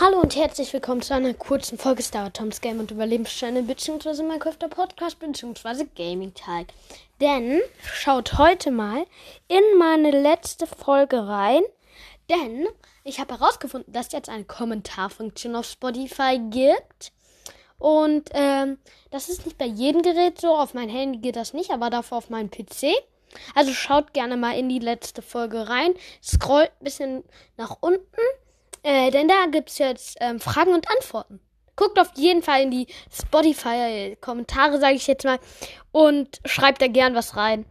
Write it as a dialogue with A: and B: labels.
A: Hallo und herzlich willkommen zu einer kurzen Folge Star Toms Game und Überlebenschannel bzw. Minecraft Podcast bzw. Gaming Tag. Denn schaut heute mal in meine letzte Folge rein, denn ich habe herausgefunden, dass jetzt eine Kommentarfunktion auf Spotify gibt. Und ähm, das ist nicht bei jedem Gerät so. Auf mein Handy geht das nicht, aber dafür auf meinem PC. Also schaut gerne mal in die letzte Folge rein. Scrollt ein bisschen nach unten äh, denn da gibt's jetzt ähm, Fragen und Antworten. Guckt auf jeden Fall in die Spotify-Kommentare, sage ich jetzt mal, und schreibt da gern was rein.